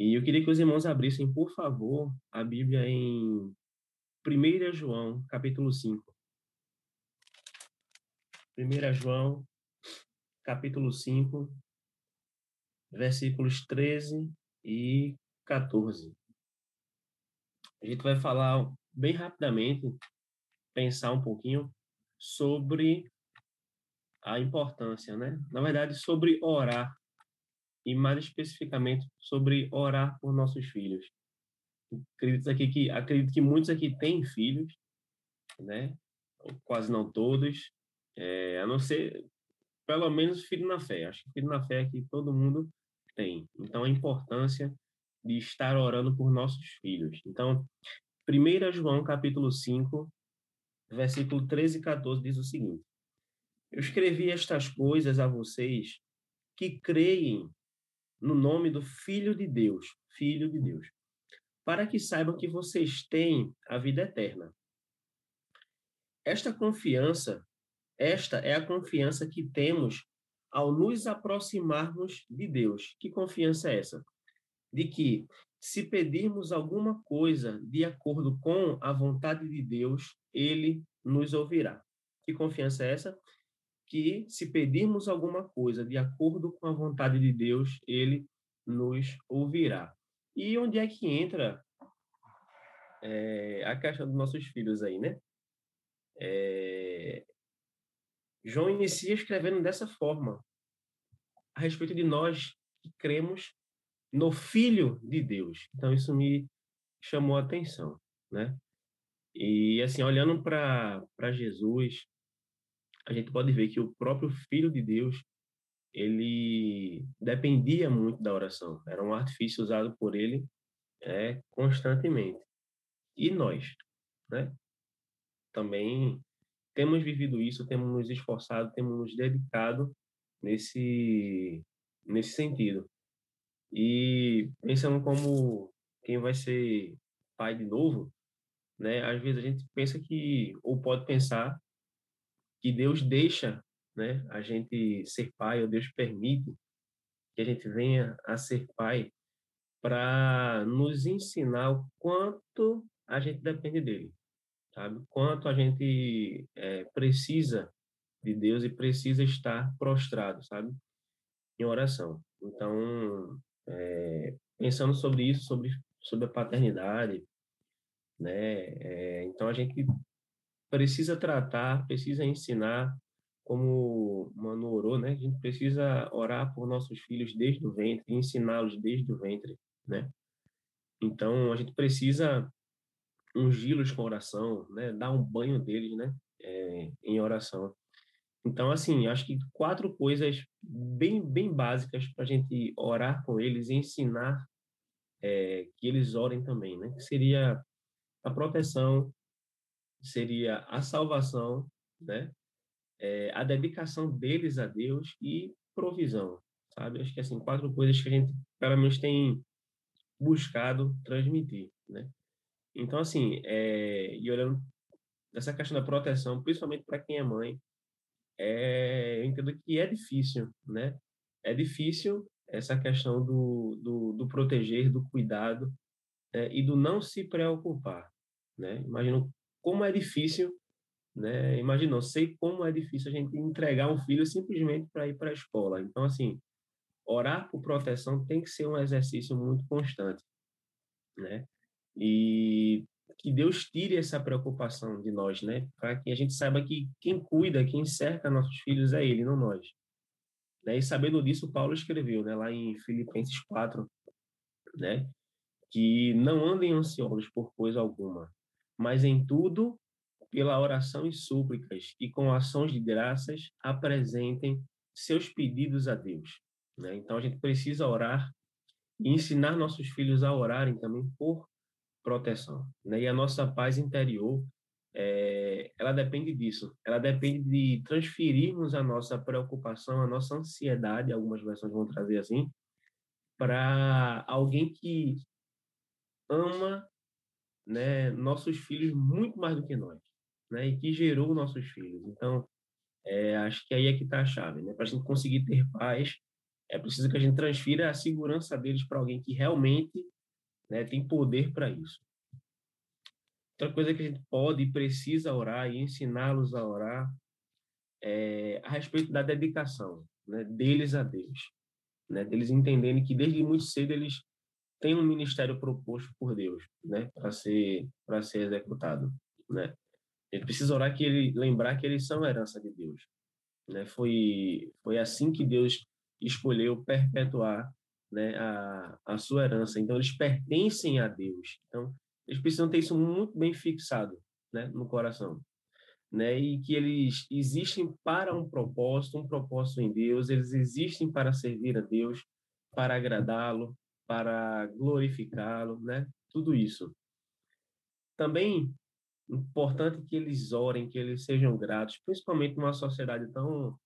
E eu queria que os irmãos abrissem, por favor, a Bíblia em 1 João, capítulo 5. 1 João, capítulo 5, versículos 13 e 14. A gente vai falar bem rapidamente, pensar um pouquinho sobre a importância, né? Na verdade, sobre orar e mais especificamente sobre orar por nossos filhos. Acredito aqui que acredito que muitos aqui têm filhos, né? Quase não todos, é, a não ser pelo menos filho na fé. Acho que filho na fé aqui todo mundo tem. Então a importância de estar orando por nossos filhos. Então, 1 João capítulo 5, versículo 13 e 14 diz o seguinte: Eu escrevi estas coisas a vocês que creem no nome do Filho de Deus, Filho de Deus, para que saibam que vocês têm a vida eterna. Esta confiança, esta é a confiança que temos ao nos aproximarmos de Deus. Que confiança é essa? De que, se pedirmos alguma coisa de acordo com a vontade de Deus, ele nos ouvirá. Que confiança é essa? Que, se pedirmos alguma coisa de acordo com a vontade de Deus, ele nos ouvirá. E onde é que entra é, a questão dos nossos filhos aí, né? É, João inicia escrevendo dessa forma, a respeito de nós que cremos no Filho de Deus. Então, isso me chamou a atenção, né? E, assim, olhando para Jesus, a gente pode ver que o próprio Filho de Deus, ele dependia muito da oração. Era um artifício usado por ele é, constantemente. E nós, né? Também temos vivido isso, temos nos esforçado, temos nos dedicado nesse nesse sentido. E pensando como quem vai ser pai de novo, né? Às vezes a gente pensa que ou pode pensar que Deus deixa, né, a gente ser pai ou Deus permite que a gente venha a ser pai para nos ensinar o quanto a gente depende dele, sabe? Quanto a gente é, precisa de Deus e precisa estar prostrado, sabe? Em oração. Então, é, pensando sobre isso, sobre, sobre a paternidade, né? É, então, a gente precisa tratar, precisa ensinar, como Manu orou, né? A gente precisa orar por nossos filhos desde o ventre, ensiná-los desde o ventre, né? Então, a gente precisa ungí-los com oração, né? Dar um banho deles, né? É, em oração. Então, assim, acho que quatro coisas bem, bem básicas para a gente orar com eles e ensinar é, que eles orem também, né? Que seria a proteção, seria a salvação, né? É, a dedicação deles a Deus e provisão, sabe? Acho que, assim, quatro coisas que a gente, pelo menos, tem buscado transmitir, né? Então, assim, é, e olhando essa questão da proteção, principalmente para quem é mãe, é, eu entendo que é difícil, né? É difícil essa questão do, do, do proteger, do cuidado é, e do não se preocupar, né? Imagino como é difícil, né? Imagino, sei como é difícil a gente entregar um filho simplesmente para ir para a escola. Então, assim, orar por proteção tem que ser um exercício muito constante, né? E que Deus tire essa preocupação de nós, né? Para que a gente saiba que quem cuida, quem cerca nossos filhos é Ele, não nós. Né? E sabendo disso, Paulo escreveu, né, lá em Filipenses 4, né, que não andem ansiosos por coisa alguma, mas em tudo, pela oração e súplicas e com ações de graças, apresentem seus pedidos a Deus. Né? Então a gente precisa orar e ensinar nossos filhos a orarem também por proteção. Né? E a nossa paz interior, é, ela depende disso. Ela depende de transferirmos a nossa preocupação, a nossa ansiedade, algumas versões vão trazer assim, para alguém que ama né, nossos filhos muito mais do que nós, né, e que gerou nossos filhos. Então, é, acho que aí é que está a chave, né, para a gente conseguir ter paz é preciso que a gente transfira a segurança deles para alguém que realmente né, tem poder para isso. Outra coisa que a gente pode e precisa orar e ensiná-los a orar é a respeito da dedicação né, deles a Deus, né, deles entenderem que desde muito cedo eles têm um ministério proposto por Deus, né, para ser para ser executado, né. Ele precisa orar que ele lembrar que eles são herança de Deus, né. Foi foi assim que Deus escolheu perpetuar né, a, a sua herança. Então, eles pertencem a Deus. Então, eles precisam ter isso muito bem fixado né, no coração. Né, e que eles existem para um propósito, um propósito em Deus, eles existem para servir a Deus, para agradá-lo, para glorificá-lo, né? Tudo isso. Também importante que eles orem, que eles sejam gratos, principalmente numa sociedade tão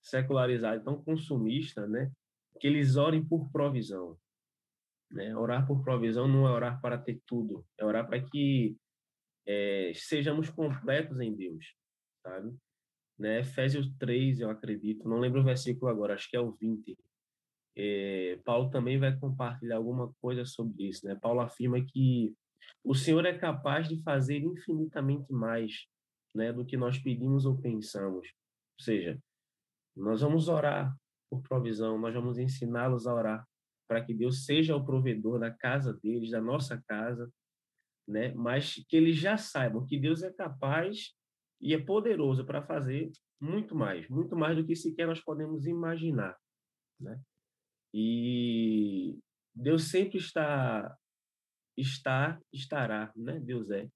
secularizada, tão consumista, né? Que eles orem por provisão. Né? Orar por provisão não é orar para ter tudo, é orar para que é, sejamos completos em Deus, sabe? Né? Efésios 3, eu acredito, não lembro o versículo agora, acho que é o 20. É, Paulo também vai compartilhar alguma coisa sobre isso, né? Paulo afirma que o Senhor é capaz de fazer infinitamente mais, né, do que nós pedimos ou pensamos. Ou seja, nós vamos orar por provisão, nós vamos ensiná-los a orar para que Deus seja o provedor da casa deles, da nossa casa, né? Mas que eles já saibam que Deus é capaz e é poderoso para fazer muito mais, muito mais do que sequer nós podemos imaginar, né? E Deus sempre está está estará, né? Deus é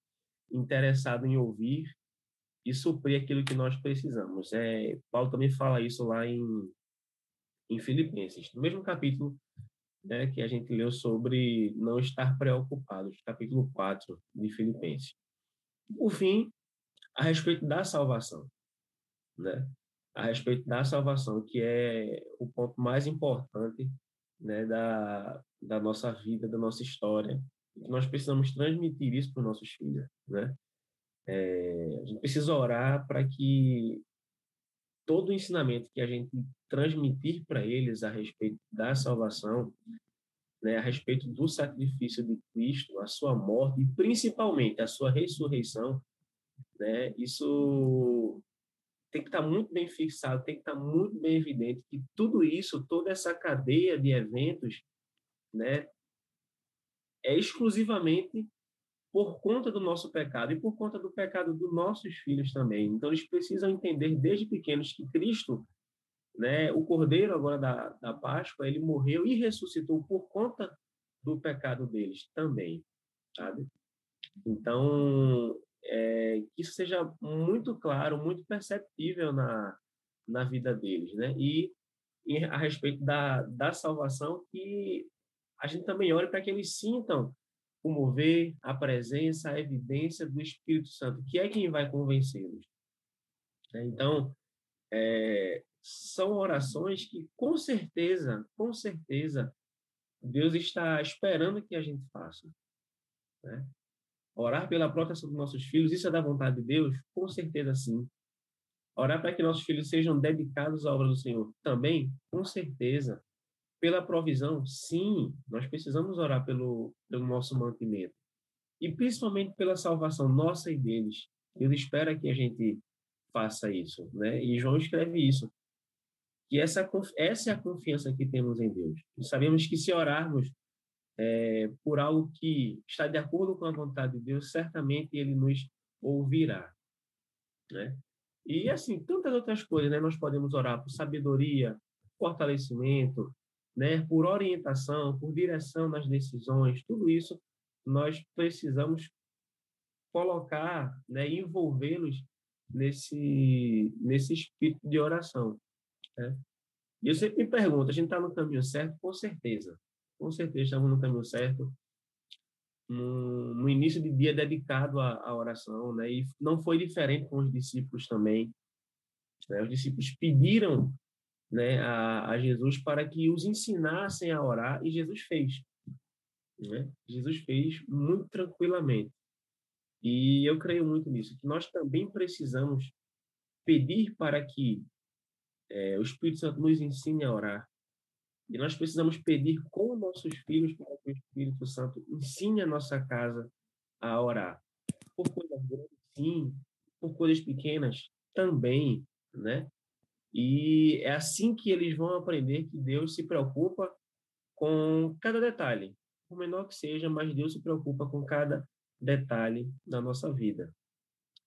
interessado em ouvir e suprir aquilo que nós precisamos. É, Paulo também fala isso lá em, em Filipenses, no mesmo capítulo né, que a gente leu sobre não estar preocupados, capítulo 4 de Filipenses. Por fim, a respeito da salvação, né? A respeito da salvação, que é o ponto mais importante né, da, da nossa vida, da nossa história. Nós precisamos transmitir isso para os nossos filhos, né? É, a gente precisa orar para que todo o ensinamento que a gente transmitir para eles a respeito da salvação, né, a respeito do sacrifício de Cristo, a sua morte e principalmente a sua ressurreição, né, isso tem que estar tá muito bem fixado, tem que estar tá muito bem evidente que tudo isso, toda essa cadeia de eventos, né, é exclusivamente por conta do nosso pecado e por conta do pecado dos nossos filhos também. Então, eles precisam entender desde pequenos que Cristo, né, o Cordeiro agora da, da Páscoa, ele morreu e ressuscitou por conta do pecado deles também, sabe? Então, é, que isso seja muito claro, muito perceptível na, na vida deles, né? E, e a respeito da, da salvação, que a gente também olhe para que eles sintam o mover, a presença, a evidência do Espírito Santo, que é quem vai convencê-los. Né? Então, é, são orações que, com certeza, com certeza, Deus está esperando que a gente faça. Né? Orar pela proteção dos nossos filhos, isso é da vontade de Deus? Com certeza, sim. Orar para que nossos filhos sejam dedicados à obra do Senhor? Também? Com certeza. Pela provisão, sim, nós precisamos orar pelo, pelo nosso mantimento. E principalmente pela salvação nossa e deles. Deus espera que a gente faça isso, né? E João escreve isso. Que essa, essa é a confiança que temos em Deus. E sabemos que se orarmos é, por algo que está de acordo com a vontade de Deus, certamente Ele nos ouvirá, né? E assim, tantas outras coisas, né? Nós podemos orar por sabedoria, fortalecimento, né, por orientação, por direção nas decisões, tudo isso nós precisamos colocar, né, envolvê-los nesse nesse espírito de oração. Né? E eu sempre me pergunto, a gente está no caminho certo? Com certeza, com certeza estamos no caminho certo. No, no início de dia dedicado à, à, oração, né? E não foi diferente com os discípulos também. Né? Os discípulos pediram né, a, a, Jesus para que os ensinassem a orar e Jesus fez. Né? Jesus fez muito tranquilamente. E eu creio muito nisso, que nós também precisamos pedir para que é, o Espírito Santo nos ensine a orar, E nós precisamos pedir com nossos filhos para que o Espírito Santo ensine a nossa casa a orar. Por coisas grandes, sim, por coisas pequenas também, né? E é assim que eles vão aprender que Deus se preocupa com cada detalhe, por menor que seja, mas Deus se preocupa com cada detalhe da nossa vida,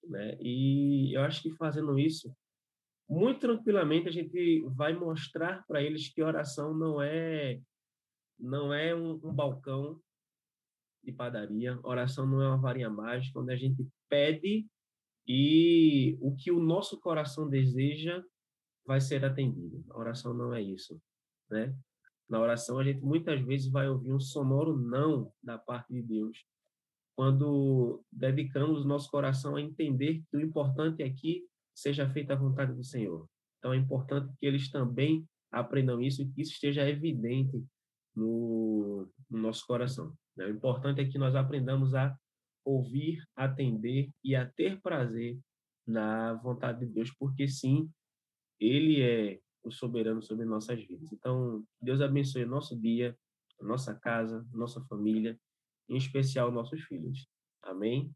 né? E eu acho que fazendo isso, muito tranquilamente a gente vai mostrar para eles que oração não é não é um, um, balcão de padaria, oração não é uma varinha mágica onde a gente pede e o que o nosso coração deseja vai ser atendido. A oração não é isso, né? Na oração a gente muitas vezes vai ouvir um sonoro não da parte de Deus quando dedicamos nosso coração a entender que o importante aqui seja feita a vontade do Senhor. Então é importante que eles também aprendam isso e que isso esteja evidente no, no nosso coração. Né? O importante é que nós aprendamos a ouvir, atender e a ter prazer na vontade de Deus, porque sim, Ele é o soberano sobre nossas vidas. Então, Deus abençoe nosso dia, nossa casa, nossa família, em especial nossos filhos. Amém?